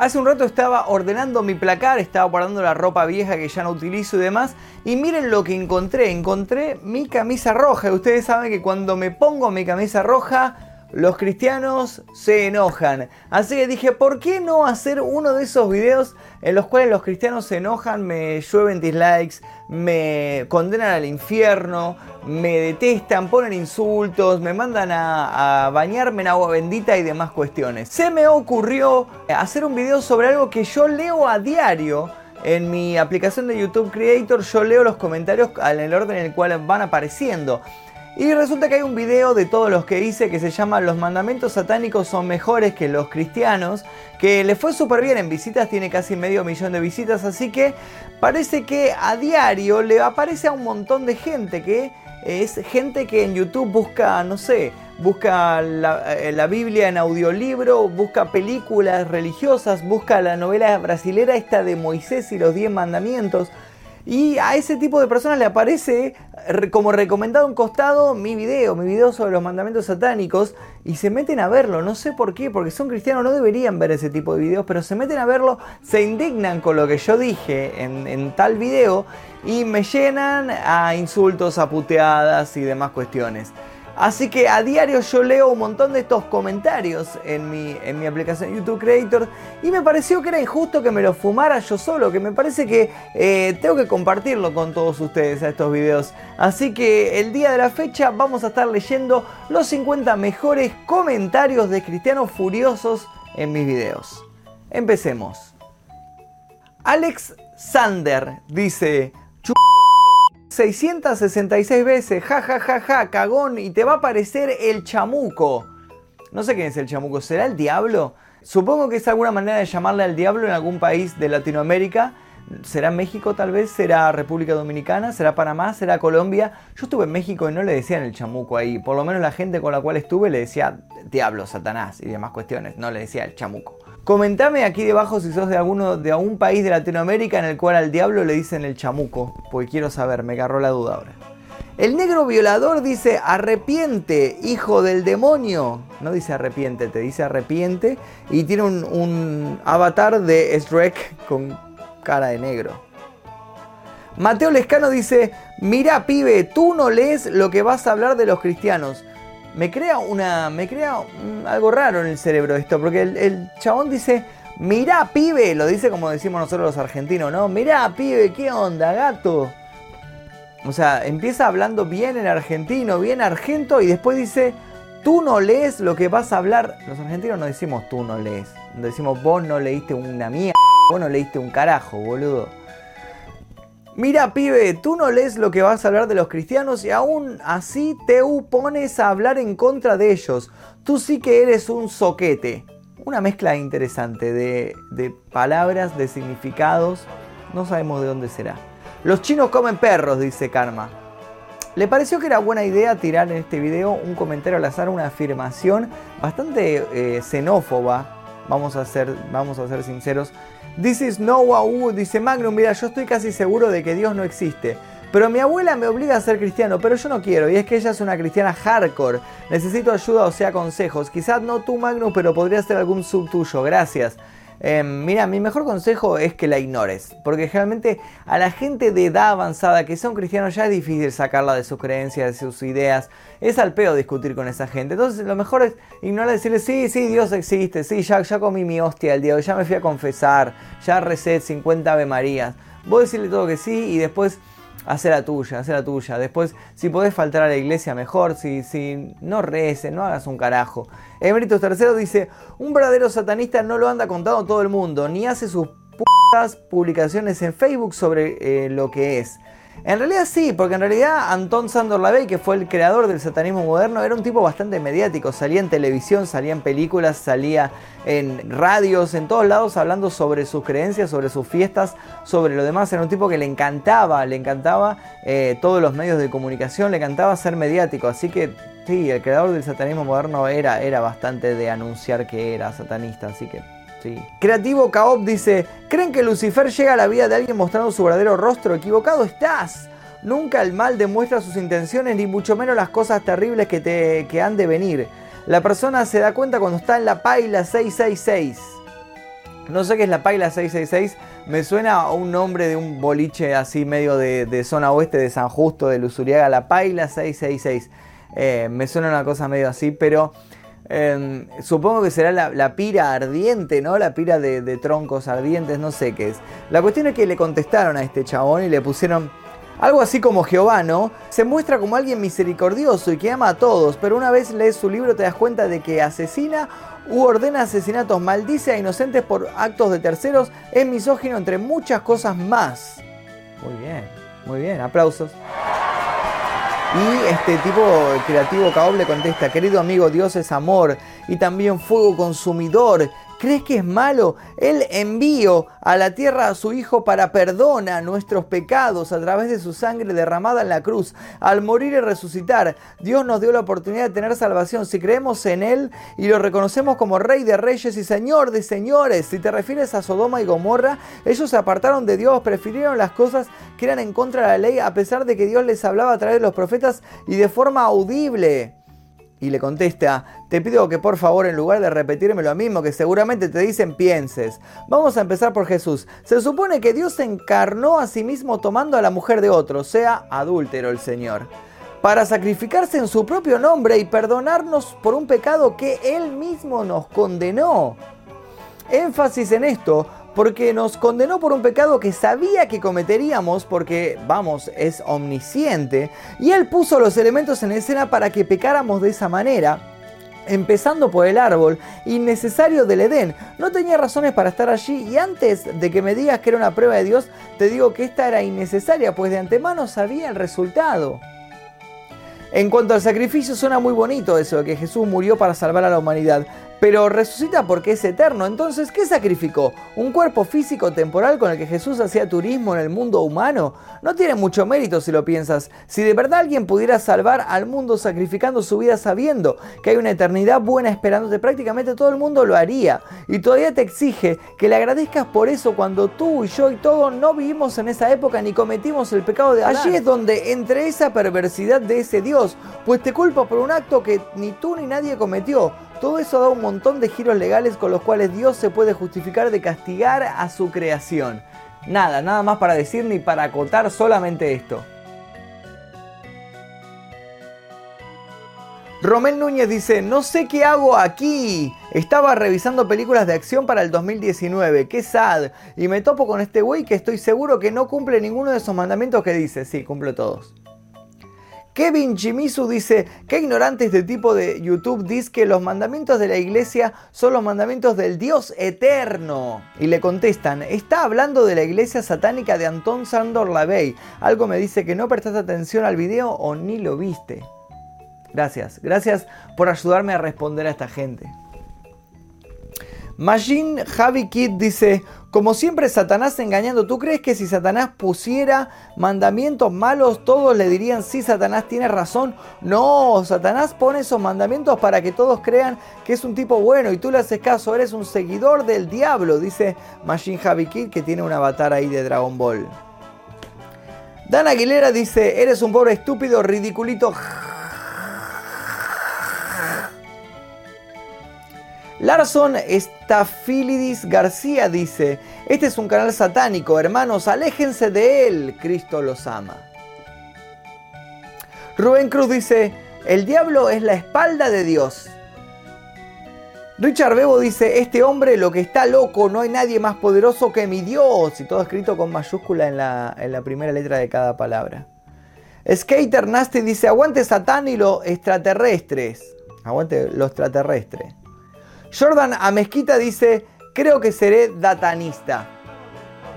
Hace un rato estaba ordenando mi placar, estaba guardando la ropa vieja que ya no utilizo y demás. Y miren lo que encontré. Encontré mi camisa roja. Ustedes saben que cuando me pongo mi camisa roja, los cristianos se enojan. Así que dije, ¿por qué no hacer uno de esos videos en los cuales los cristianos se enojan, me llueven dislikes, me condenan al infierno, me detestan, ponen insultos, me mandan a, bañarme en agua bendita y demás cuestiones. Se me ocurrió hacer un video sobre algo que yo leo a diario. En mi aplicación de YouTube Creator yo leo los comentarios en el orden en el cual van apareciendo. Y resulta que hay un video de todos los que hice que se llama Los mandamientos satánicos son mejores que los cristianos, que le fue súper bien en visitas, tiene casi medio millón de visitas, así que parece que a diario le aparece a un montón de gente que es gente que en YouTube busca, no sé, busca la, eh, la, Biblia en audiolibro, busca películas religiosas, busca la novela brasilera esta de Moisés y los diez mandamientos. Y a ese tipo de personas le aparece como recomendado un costado mi video, mi video sobre los mandamientos satánicos. Y se meten a verlo, no sé por qué, porque son cristianos, no deberían ver ese tipo de videos, pero se meten a verlo, se indignan con lo que yo dije en, en tal video y me llenan a insultos, a puteadas y demás cuestiones. Así que a diario yo leo un montón de estos comentarios en mi, en mi aplicación YouTube Creator y me pareció que era injusto que me lo fumara yo solo, que me parece que eh, tengo que compartirlo con todos ustedes a estos videos. Así que el día de la fecha vamos a estar leyendo los 50 mejores comentarios de cristianos furiosos en mis videos. Empecemos. Alex Sander dice, 666 veces, ja ja ja ja, cagón, y te va a aparecer el chamuco. No sé quién es el chamuco, ¿será el diablo? Supongo que es alguna manera de llamarle al diablo en algún país de Latinoamérica. ¿Será México tal vez? ¿Será República Dominicana? ¿Será Panamá? ¿Será Colombia? Yo estuve en México y no le decían el chamuco ahí. Por lo menos la gente con la cual estuve le decía diablo, Satanás y demás cuestiones. No le decía el chamuco. Comentame aquí debajo si sos de alguno de algún país de Latinoamérica en el cual al diablo le dicen el chamuco, porque quiero saber, me agarró la duda ahora. El negro violador dice arrepiente, hijo del demonio. No dice arrepiente, te dice arrepiente y tiene un, avatar de Shrek con cara de negro. Mateo Lescano dice, mira pibe, tú no lees lo que vas a hablar de los cristianos me crea una. me crea algo raro en el cerebro esto, porque el, chabón dice. Mirá, pibe, lo dice como decimos nosotros los argentinos, ¿no? Mirá, pibe, ¿qué onda, gato? O sea, empieza hablando bien en argentino, bien argento, y después dice, tú no lees lo que vas a hablar. Los argentinos no decimos tú no lees, decimos vos no leíste una mierda, vos no leíste un carajo, boludo. Mira, pibe, tú no lees lo que vas a hablar de los cristianos y aún así te pones a hablar en contra de ellos. Tú sí que eres un soquete. Una mezcla interesante de, de palabras, de significados. No sabemos de dónde será. Los chinos comen perros, dice Karma. Le pareció que era buena idea tirar en este video un comentario al azar, una afirmación bastante eh, xenófoba. Vamos a ser, vamos a ser sinceros This is Noah U, dice Magnum, mira, yo estoy casi seguro de que Dios no existe. Pero mi abuela me obliga a ser cristiano, pero yo no quiero, y es que ella es una cristiana hardcore. Necesito ayuda o sea consejos. Quizás no tú, Magnum, pero podría ser algún sub tuyo. Gracias. Em, mira, mi mejor consejo es que la ignores, porque generalmente a la gente de edad avanzada que son cristianos ya es difícil sacarla de sus creencias, de sus ideas, es al peor discutir con esa gente. Entonces lo mejor es ignorar, decirle, sí, sí, Dios existe, sí, ya, ya comí mi hostia el día, ya me fui a confesar, ya recé 50 Ave Marías. Vos decirle todo que sí y después hacer la tuya, hacer la tuya. Después, si podés faltar a la iglesia, mejor. Si, si no reces, no hagas un carajo. Emeritus III dice: Un verdadero satanista no lo anda contando todo el mundo, ni hace sus putas publicaciones en Facebook sobre eh, lo que es. En realidad sí, porque en realidad Anton Sandor Lavey, que fue el creador del satanismo moderno, era un tipo bastante mediático. Salía en televisión, salía en películas, salía en radios, en todos lados hablando sobre sus creencias, sobre sus fiestas, sobre lo demás. Era un tipo que le encantaba, le encantaba eh, todos los medios de comunicación, le encantaba ser mediático. Así que sí, el creador del satanismo moderno era, era bastante de anunciar que era satanista. Así que Creativo Kaop dice, ¿creen que Lucifer llega a la vida de alguien mostrando su verdadero rostro? Equivocado estás. Nunca el mal demuestra sus intenciones, ni mucho menos las cosas terribles que, te, que han de venir. La persona se da cuenta cuando está en la paila 666. No sé qué es la Paila 666. Me suena a un nombre de un boliche así medio de, zona oeste de San Justo, de Lusuriaga. La Paila 666. Eh, me suena una cosa medio así, pero em, supongo que será la, pira ardiente, ¿no? La pira de, de troncos ardientes, no sé qué es. La cuestión es que le contestaron a este chabón y le pusieron algo así como Jehová, ¿no? Se muestra como alguien misericordioso y que ama a todos, pero una vez lees su libro te das cuenta de que asesina u ordena asesinatos, maldice a inocentes por actos de terceros, es misógino entre muchas cosas más. Muy bien, muy bien, aplausos. Y este tipo creativo Kaob le contesta, querido amigo, Dios es amor y también fuego consumidor ¿Crees que es malo? Él envió a la tierra a su Hijo para perdonar nuestros pecados a través de su sangre derramada en la cruz. Al morir y resucitar, Dios nos dio la oportunidad de tener salvación. Si creemos en Él y lo reconocemos como Rey de Reyes y Señor de Señores, si te refieres a Sodoma y Gomorra, ellos se apartaron de Dios, prefirieron las cosas que eran en contra de la ley a pesar de que Dios les hablaba a través de los profetas y de forma audible y le contesta, te pido que por favor en lugar de repetirme lo mismo que seguramente te dicen pienses. Vamos a empezar por Jesús. Se supone que Dios se encarnó a sí mismo tomando a la mujer de otro, sea adúltero el Señor, para sacrificarse en su propio nombre y perdonarnos por un pecado que Él mismo nos condenó. Énfasis en esto, porque nos condenó por un pecado que sabía que cometeríamos, porque, vamos, es omnisciente, y Él puso los elementos en escena para que pecáramos de esa manera, empezando por el árbol innecesario del Edén. No tenía razones para estar allí y antes de que me digas que era una prueba de Dios, te digo que esta era innecesaria, pues de antemano sabía el resultado. En cuanto al sacrificio, suena muy bonito eso que Jesús murió para salvar a la humanidad, pero resucita porque es eterno. Entonces, ¿qué sacrificó? ¿Un cuerpo físico temporal con el que Jesús hacía turismo en el mundo humano? No tiene mucho mérito si lo piensas. Si de verdad alguien pudiera salvar al mundo sacrificando su vida sabiendo que hay una eternidad buena esperándote, prácticamente todo el mundo lo haría. Y todavía te exige que le agradezcas por eso cuando tú y yo y todos no vivimos en esa época ni cometimos el pecado de Adán. Allí es donde entre esa perversidad de ese Dios, pues te culpa por un acto que ni tú ni nadie cometió todo eso da un montón de giros legales con los cuales Dios se puede justificar de castigar a su creación. Nada, nada más para decir ni para acotar solamente esto. Romel Núñez dice, no sé qué hago aquí. Estaba revisando películas de acción para el 2019, qué sad. Y me topo con este güey que estoy seguro que no cumple ninguno de esos mandamientos que dice. Sí, cumple todos. Kevin Chimizu dice, qué ignorante este tipo de YouTube dice que los mandamientos de la iglesia son los mandamientos del Dios eterno. Y le contestan, está hablando de la iglesia satánica de Anton Sandor Lavey. Algo me dice que no prestaste atención al video o ni lo viste. Gracias, gracias por ayudarme a responder a esta gente. Majin Javi Kid dice, como siempre Satanás engañando, ¿tú crees que si Satanás pusiera mandamientos malos todos le dirían sí, Satanás tiene razón? No, Satanás pone esos mandamientos para que todos crean que es un tipo bueno y tú le haces caso, eres un seguidor del diablo, dice Majin Javi Kid que tiene un avatar ahí de Dragon Ball. Dan Aguilera dice, eres un pobre estúpido, ridiculito. Larson Stafilidis García dice, este es un canal satánico, hermanos, aléjense de él, Cristo los ama. Rubén Cruz dice, el diablo es la espalda de Dios. Richard Bebo dice, este hombre lo que está loco, no hay nadie más poderoso que mi Dios. Y todo escrito con mayúscula en la, en la primera letra de cada palabra. Skater Nasty dice, aguante Satán y los extraterrestres. Aguante los extraterrestres. Jordan Amezquita dice, creo que seré datanista.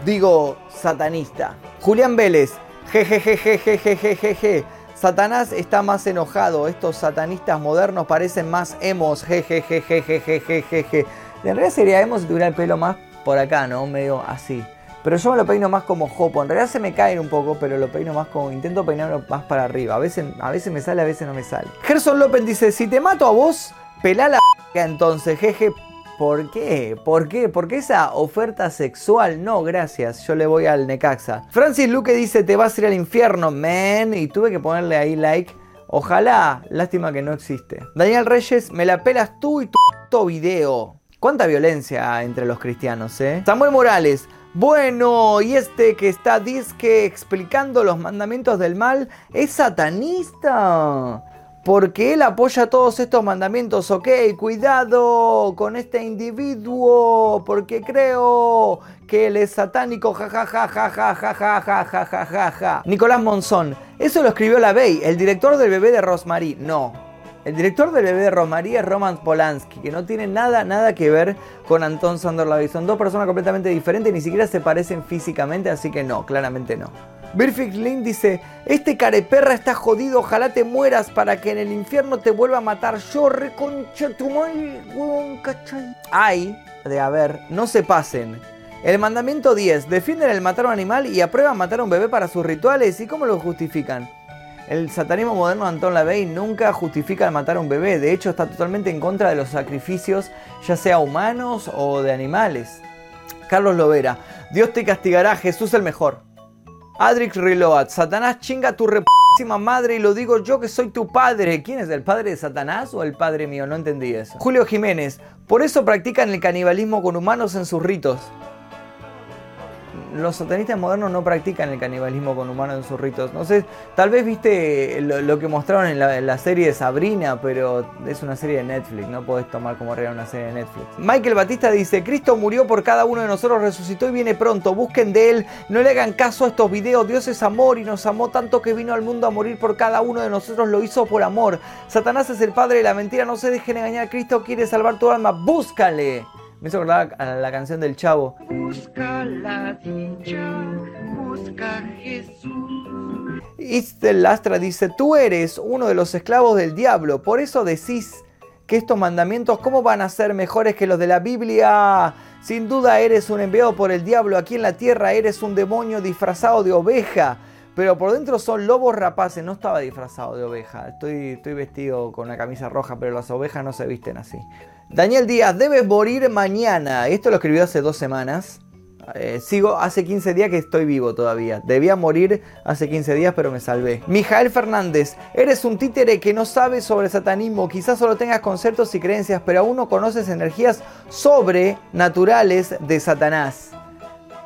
Digo, satanista. Julián Vélez, jejejejejejejeje. Satanás está más enojado. Estos satanistas modernos parecen más emos. Jejejejejejejeje. En realidad sería emos si tuviera el pelo más por acá, ¿no? Medio así. Pero yo me lo peino más como jopo. En realidad se me caen un poco, pero lo peino más como. Intento peinarlo más para arriba. A veces, a veces me sale, a veces no me sale. Gerson López dice: Si te mato a vos, pelá la entonces, jeje. ¿Por qué? ¿Por qué? ¿Por qué esa oferta sexual? No, gracias. Yo le voy al Necaxa. Francis Luque dice: Te vas a ir al infierno, man. Y tuve que ponerle ahí like. Ojalá. Lástima que no existe. Daniel Reyes, me la pelas tú y tu video. Cuánta violencia entre los cristianos, ¿eh? Samuel Morales. Bueno, y este que está disque explicando los mandamientos del mal es satanista. Porque él apoya todos estos mandamientos, ok, cuidado con este individuo, porque creo que él es satánico, jajajajajajajajajajaja. Nicolás Monzón, eso lo escribió la Bey, el director del bebé de Rosmarie. No, el director del bebé de Rosmarie es Roman Polanski, que no tiene nada, nada que ver con Anton Sandor Son dos personas completamente diferentes, ni siquiera se parecen físicamente, así que no, claramente no. Birfix Link dice, este careperra está jodido, ojalá te mueras para que en el infierno te vuelva a matar. Yo reconcha tu huevón, cachay. Ay, de a ver, no se pasen. El mandamiento 10, defienden el matar a un animal y aprueban matar a un bebé para sus rituales. ¿Y cómo lo justifican? El satanismo moderno de Anton LaVey nunca justifica el matar a un bebé, de hecho está totalmente en contra de los sacrificios, ya sea humanos o de animales. Carlos Lovera, Dios te castigará, Jesús el mejor. Adrix Reload, Satanás chinga tu repísima madre y lo digo yo que soy tu padre. ¿Quién es el padre de Satanás o el padre mío? No entendí eso. Julio Jiménez, por eso practican el canibalismo con humanos en sus ritos los satanistas modernos no practican el canibalismo con humanos en sus ritos. No sé, tal vez viste lo, que mostraron en la, serie de Sabrina, pero es una serie de Netflix, no podés tomar como real una serie de Netflix. Michael Batista dice, Cristo murió por cada uno de nosotros, resucitó y viene pronto, busquen de Él, no le hagan caso a estos videos, Dios es amor y nos amó tanto que vino al mundo a morir por cada uno de nosotros, lo hizo por amor. Satanás es el padre de la mentira, no se dejen engañar, Cristo quiere salvar tu alma, búscale. Me hizo acordar a la canción del chavo. Busca la dicha, busca Jesús. Lastra dice, tú eres uno de los esclavos del diablo, por eso decís que estos mandamientos, ¿cómo van a ser mejores que los de la Biblia? Sin duda eres un enviado por el diablo, aquí en la tierra eres un demonio disfrazado de oveja pero por dentro son lobos rapaces. No estaba disfrazado de oveja. Estoy, estoy vestido con una camisa roja, pero las ovejas no se visten así. Daniel Díaz, debes morir mañana. Esto lo escribió hace dos semanas. Eh, sigo hace 15 días que estoy vivo todavía. Debía morir hace 15 días, pero me salvé. Mijael Fernández, eres un títere que no sabe sobre satanismo. Quizás solo tengas conceptos y creencias, pero aún no conoces energías sobrenaturales de Satanás.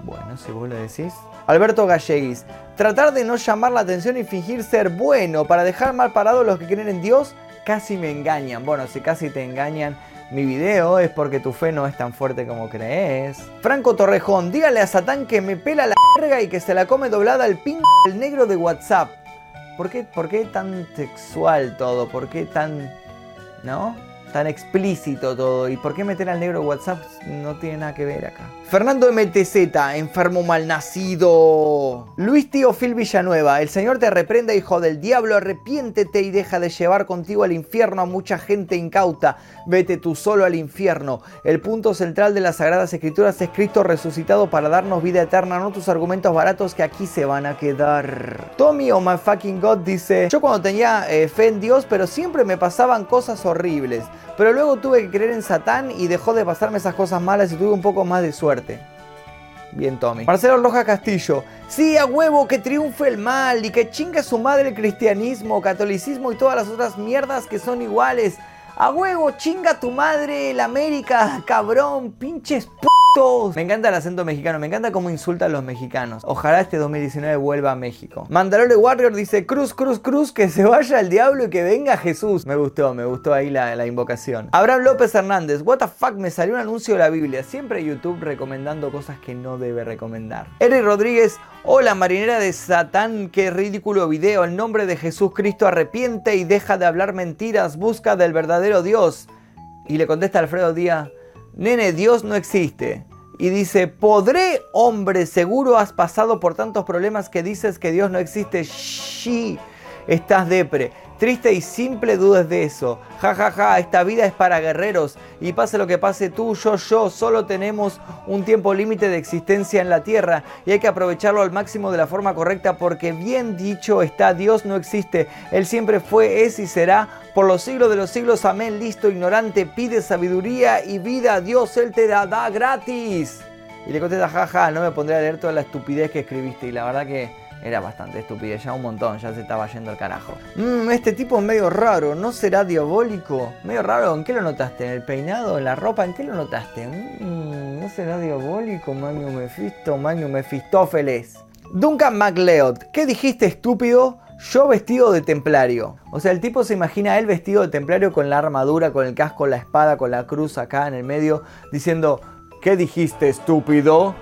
Bueno, si vos lo decís. Alberto Galleguis, tratar de no llamar la atención y fingir ser bueno para dejar mal parados los que creen en Dios, casi me engañan. Bueno, si casi te engañan mi video es porque tu fe no es tan fuerte como crees. Franco Torrejón, dígale a Satán que me pela la verga y que se la come doblada el pin el negro de WhatsApp. ¿Por qué, ¿Por qué tan sexual todo? ¿Por qué tan... ¿No? Tan explícito todo. ¿Y por qué meter al negro WhatsApp? No tiene nada que ver acá. Fernando MTZ, enfermo malnacido. Luis Tío Phil Villanueva, el Señor te reprenda, hijo del diablo, arrepiéntete y deja de llevar contigo al infierno a mucha gente incauta. Vete tú solo al infierno. El punto central de las Sagradas Escrituras es Cristo resucitado para darnos vida eterna, no tus argumentos baratos que aquí se van a quedar. Tommy o oh my fucking God dice, yo cuando tenía eh, fe en Dios, pero siempre me pasaban cosas horribles. Pero luego tuve que creer en Satán y dejó de pasarme esas cosas malas y tuve un poco más de suerte. Bien, Tommy. Marcelo Roja Castillo. Sí, a huevo, que triunfe el mal y que chingue su madre el cristianismo, catolicismo y todas las otras mierdas que son iguales. A huevo, chinga tu madre el América, cabrón, pinches p me encanta el acento mexicano, me encanta cómo insultan los mexicanos. Ojalá este 2019 vuelva a México. Mandalore Warrior dice, cruz, cruz, cruz, que se vaya el diablo y que venga Jesús. Me gustó, me gustó ahí la, la invocación. Abraham López Hernández, what the fuck, me salió un anuncio de la Biblia. Siempre YouTube recomendando cosas que no debe recomendar. Eric Rodríguez, hola marinera de Satán, qué ridículo video. El nombre de Jesús Cristo arrepiente y deja de hablar mentiras, busca del verdadero Dios. Y le contesta Alfredo Díaz, nene, Dios no existe. Y dice, ¿podré, hombre, seguro has pasado por tantos problemas que dices que Dios no existe? Sí, estás depre. Triste y simple dudas de eso. Ja, ja, ja, esta vida es para guerreros. Y pase lo que pase tú, yo, yo, solo tenemos un tiempo límite de existencia en la tierra. Y hay que aprovecharlo al máximo de la forma correcta porque bien dicho está, Dios no existe. Él siempre fue, es y será por los siglos de los siglos. Amén, listo, ignorante. Pide sabiduría y vida Dios, Él te da, gratis. Y le contesta, jaja, no me pondré a leer toda la estupidez que escribiste. Y la verdad que era bastante estúpido, ya un montón, ya se estaba yendo al carajo. Mmm, este tipo es medio raro, ¿no será diabólico? Medio raro, ¿en qué lo notaste? ¿En el peinado? ¿En la ropa? ¿En qué lo notaste? Mmm, ¿no será diabólico? Magnum Mephisto, Magnum Mefistófeles. Duncan MacLeod, ¿qué dijiste estúpido? Yo vestido de templario. O sea, el tipo se imagina a él vestido de templario con la armadura, con el casco, la espada, con la cruz acá en el medio, diciendo, ¿qué dijiste estúpido?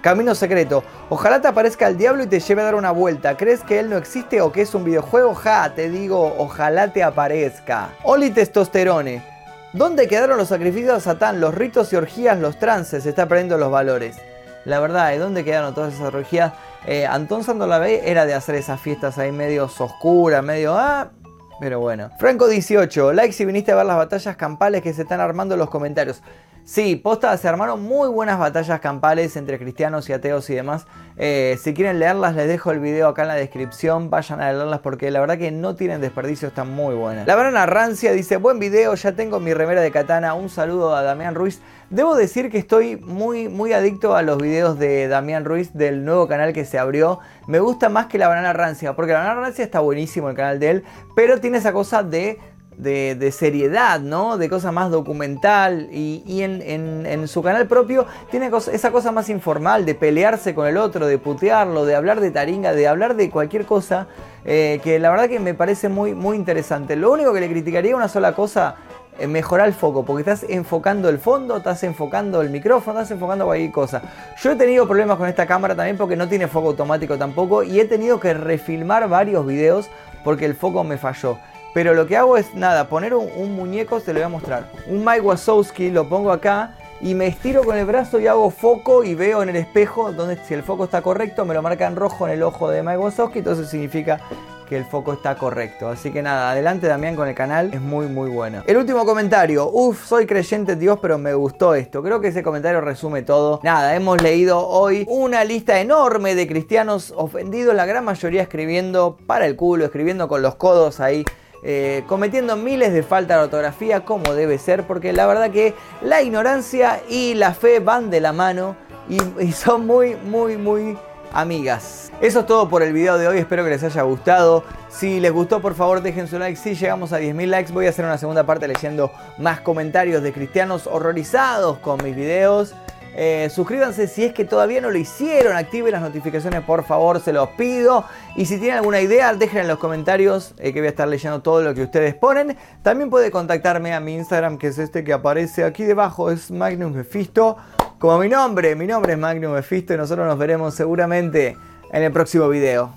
Camino secreto. Ojalá te aparezca el diablo y te lleve a dar una vuelta. ¿Crees que él no existe o que es un videojuego? Ja, te digo, ojalá te aparezca. Oli Testosterone. ¿Dónde quedaron los sacrificios a Satán, los ritos y orgías, los trances? Se está perdiendo los valores. La verdad, ¿y dónde quedaron todas esas orgías? Eh, Antón Sandolabey era de hacer esas fiestas ahí medio oscuras, medio... Ah, pero bueno. Franco 18, like si viniste a ver las batallas campales que se están armando en los comentarios. Sí, posta, se armaron muy buenas batallas campales entre cristianos y ateos y demás. Eh, si quieren leerlas, les dejo el video acá en la descripción. Vayan a leerlas porque la verdad que no tienen desperdicio, están muy buenas. La Banana Rancia dice: Buen video, ya tengo mi remera de katana. Un saludo a Damián Ruiz. Debo decir que estoy muy, muy adicto a los videos de Damián Ruiz del nuevo canal que se abrió. Me gusta más que la Banana Rancia, porque la Banana Rancia está buenísimo el canal de él, pero tiene esa cosa de de, seriedad, ¿no? De cosa más documental. Y, en, su canal propio tiene esa cosa más informal, de pelearse con el otro, de putearlo, de hablar de taringa, de hablar de cualquier cosa. Eh, que la verdad que me parece muy, muy interesante. Lo único que le criticaría una sola cosa es mejorar el foco, porque estás enfocando el fondo, estás enfocando el micrófono, estás enfocando cualquier cosa. Yo he tenido problemas con esta cámara también porque no tiene foco automático tampoco y he tenido que refilmar varios videos porque el foco me falló. Pero lo que hago es nada, poner un, muñeco, se lo voy a mostrar. Un Mike Wazowski, lo pongo acá y me estiro con el brazo y hago foco y veo en el espejo donde si el foco está correcto me lo marca en rojo en el ojo de Mike Wazowski, entonces significa que el foco está correcto. Así que nada, adelante Damián con el canal, es muy muy bueno. El último comentario, uff, soy creyente en Dios, pero me gustó esto. Creo que ese comentario resume todo. Nada, hemos leído hoy una lista enorme de cristianos ofendidos, la gran mayoría escribiendo para el culo, escribiendo con los codos ahí eh, cometiendo miles de faltas de ortografía como debe ser, porque la verdad que la ignorancia y la fe van de la mano y, son muy, muy, muy amigas. Eso es todo por el video de hoy, espero que les haya gustado. Si les gustó, por favor dejen su like. Si llegamos a 10.000 likes, voy a hacer una segunda parte leyendo más comentarios de cristianos horrorizados con mis videos. Eh, suscríbanse si es que todavía no lo hicieron. Activen las notificaciones, por favor, se los pido. Y si tienen alguna idea, dejen en los comentarios eh, que voy a estar leyendo todo lo que ustedes ponen. También puede contactarme a mi Instagram, que es este que aparece aquí debajo, es Magnus Mephisto. Como mi nombre, mi nombre es Magnus Mephisto y nosotros nos veremos seguramente en el próximo video.